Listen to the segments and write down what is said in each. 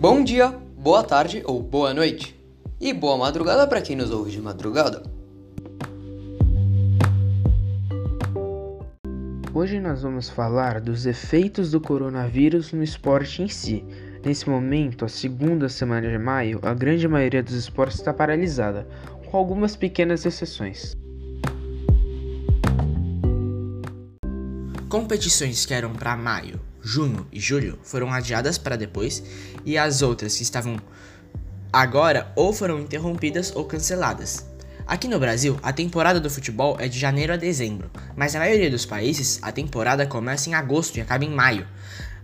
Bom dia, boa tarde ou boa noite. E boa madrugada para quem nos ouve de madrugada. Hoje nós vamos falar dos efeitos do coronavírus no esporte em si. Nesse momento, a segunda semana de maio, a grande maioria dos esportes está paralisada, com algumas pequenas exceções. Competições que eram para maio, junho e julho foram adiadas para depois, e as outras que estavam agora ou foram interrompidas ou canceladas. Aqui no Brasil, a temporada do futebol é de janeiro a dezembro, mas na maioria dos países a temporada começa em agosto e acaba em maio.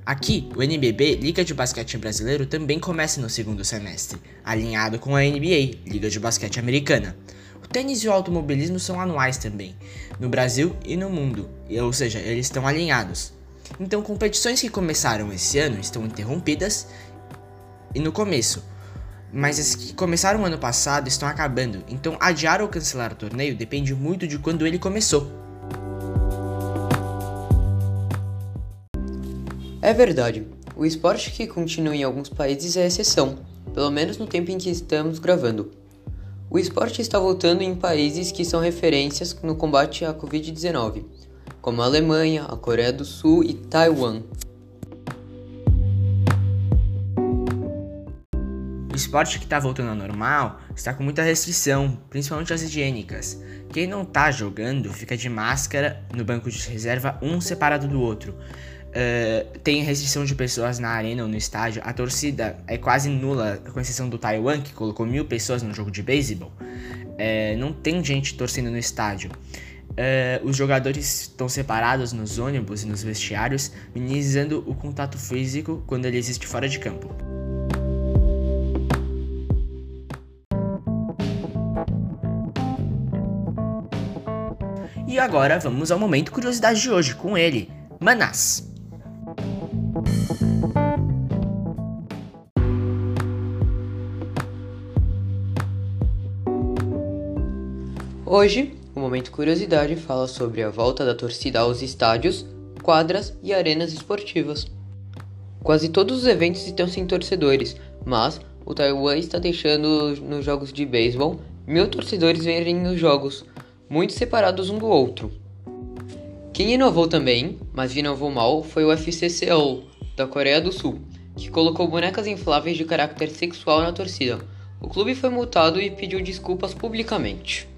Aqui, o NBB, Liga de Basquete Brasileiro, também começa no segundo semestre, alinhado com a NBA, Liga de Basquete Americana. O tênis e o automobilismo são anuais também, no Brasil e no mundo, ou seja, eles estão alinhados. Então, competições que começaram esse ano estão interrompidas e no começo, mas as que começaram ano passado estão acabando, então adiar ou cancelar o torneio depende muito de quando ele começou. É verdade, o esporte que continua em alguns países é exceção, pelo menos no tempo em que estamos gravando. O esporte está voltando em países que são referências no combate à Covid-19, como a Alemanha, a Coreia do Sul e Taiwan. O esporte que está voltando ao normal está com muita restrição, principalmente as higiênicas. Quem não está jogando fica de máscara no banco de reserva, um separado do outro. Uh, tem restrição de pessoas na arena ou no estádio. A torcida é quase nula, com exceção do Taiwan, que colocou mil pessoas no jogo de beisebol. Uh, não tem gente torcendo no estádio. Uh, os jogadores estão separados nos ônibus e nos vestiários, minimizando o contato físico quando ele existe fora de campo. E agora vamos ao momento curiosidade de hoje com ele, Manás. Hoje, Momento Curiosidade fala sobre a volta da torcida aos estádios, quadras e arenas esportivas. Quase todos os eventos estão sem torcedores, mas o Taiwan está deixando nos jogos de beisebol mil torcedores verem os jogos, muito separados um do outro. Quem inovou também, mas inovou mal, foi o Seoul, da Coreia do Sul, que colocou bonecas infláveis de caráter sexual na torcida. O clube foi multado e pediu desculpas publicamente.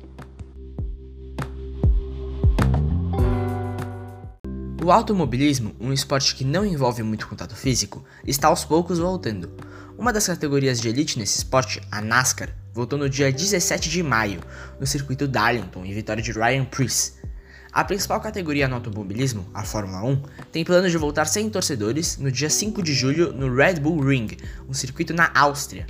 O automobilismo, um esporte que não envolve muito contato físico, está aos poucos voltando. Uma das categorias de elite nesse esporte, a NASCAR, voltou no dia 17 de maio, no circuito Darlington, em vitória de Ryan Preece. A principal categoria no automobilismo, a Fórmula 1, tem plano de voltar sem torcedores no dia 5 de julho no Red Bull Ring, um circuito na Áustria.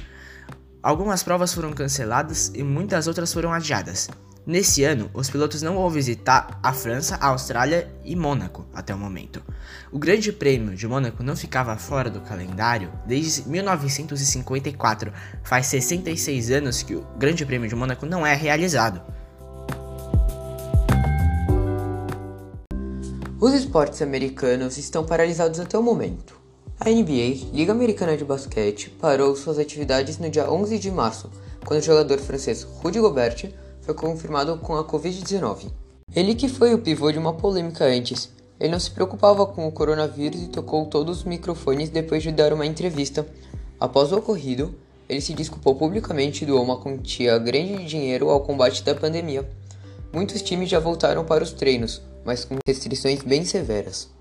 Algumas provas foram canceladas e muitas outras foram adiadas. Nesse ano, os pilotos não vão visitar a França, a Austrália e Mônaco até o momento. O Grande Prêmio de Mônaco não ficava fora do calendário desde 1954. Faz 66 anos que o Grande Prêmio de Mônaco não é realizado. Os esportes americanos estão paralisados até o momento. A NBA, Liga Americana de Basquete, parou suas atividades no dia 11 de março, quando o jogador francês Rudy Gobert foi confirmado com a Covid-19. Ele que foi o pivô de uma polêmica antes. Ele não se preocupava com o coronavírus e tocou todos os microfones depois de dar uma entrevista. Após o ocorrido, ele se desculpou publicamente e doou uma quantia grande de dinheiro ao combate da pandemia. Muitos times já voltaram para os treinos, mas com restrições bem severas.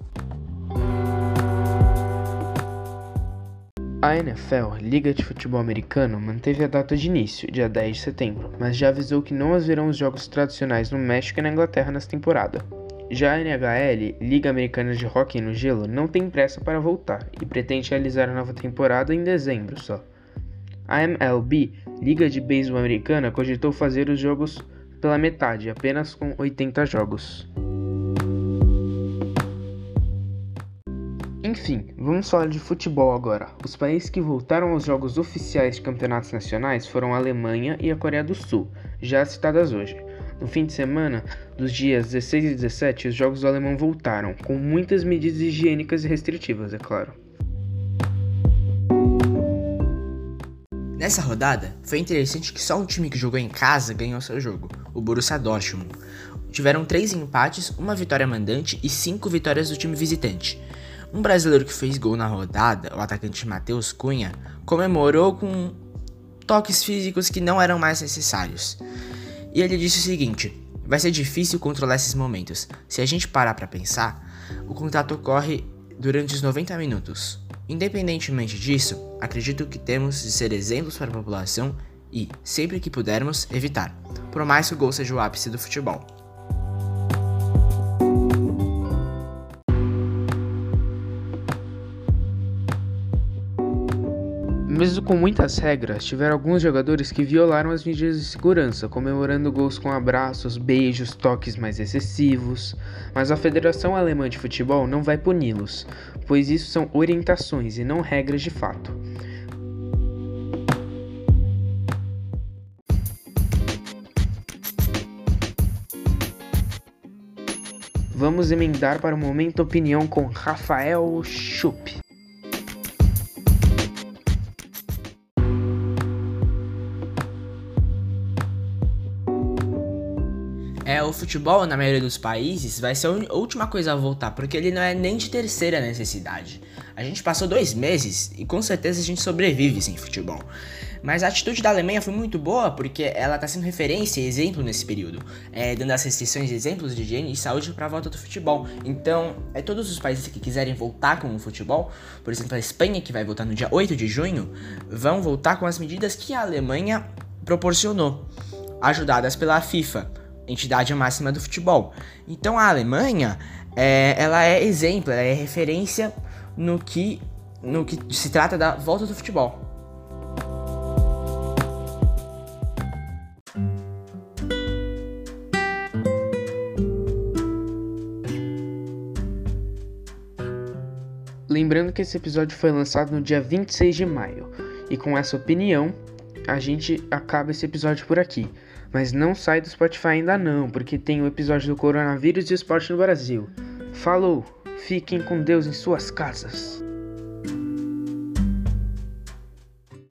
A NFL, Liga de Futebol Americano, manteve a data de início, dia 10 de setembro, mas já avisou que não haverão os jogos tradicionais no México e na Inglaterra nesta temporada. Já a NHL, Liga Americana de Hockey no Gelo, não tem pressa para voltar e pretende realizar a nova temporada em dezembro só. A MLB, Liga de Beisebol Americana, cogitou fazer os jogos pela metade, apenas com 80 jogos. Enfim, vamos falar de futebol agora. Os países que voltaram aos jogos oficiais de campeonatos nacionais foram a Alemanha e a Coreia do Sul, já citadas hoje. No fim de semana, dos dias 16 e 17, os jogos do alemão voltaram, com muitas medidas higiênicas e restritivas, é claro. Nessa rodada, foi interessante que só um time que jogou em casa ganhou seu jogo, o Borussia Dortmund. Tiveram três empates, uma vitória mandante e cinco vitórias do time visitante. Um brasileiro que fez gol na rodada, o atacante Matheus Cunha, comemorou com toques físicos que não eram mais necessários. E ele disse o seguinte: vai ser difícil controlar esses momentos. Se a gente parar para pensar, o contato ocorre durante os 90 minutos. Independentemente disso, acredito que temos de ser exemplos para a população e, sempre que pudermos, evitar, por mais que o gol seja o ápice do futebol. Mesmo com muitas regras, tiveram alguns jogadores que violaram as medidas de segurança, comemorando gols com abraços, beijos, toques mais excessivos. Mas a Federação Alemã de Futebol não vai puni-los, pois isso são orientações e não regras de fato. Vamos emendar para o momento opinião com Rafael Schupp. É, o futebol, na maioria dos países, vai ser a última coisa a voltar, porque ele não é nem de terceira necessidade. A gente passou dois meses e com certeza a gente sobrevive sem futebol. Mas a atitude da Alemanha foi muito boa porque ela está sendo referência e exemplo nesse período, é, dando as restrições de exemplos de higiene e saúde para a volta do futebol. Então, é todos os países que quiserem voltar com o futebol, por exemplo, a Espanha, que vai voltar no dia 8 de junho, vão voltar com as medidas que a Alemanha proporcionou, ajudadas pela FIFA entidade máxima do futebol. Então a Alemanha, é, ela é exemplo, ela é referência no que, no que se trata da volta do futebol. Lembrando que esse episódio foi lançado no dia 26 de maio, e com essa opinião, a gente acaba esse episódio por aqui. Mas não sai do Spotify ainda não, porque tem o episódio do coronavírus e esporte no Brasil. Falou, fiquem com Deus em suas casas.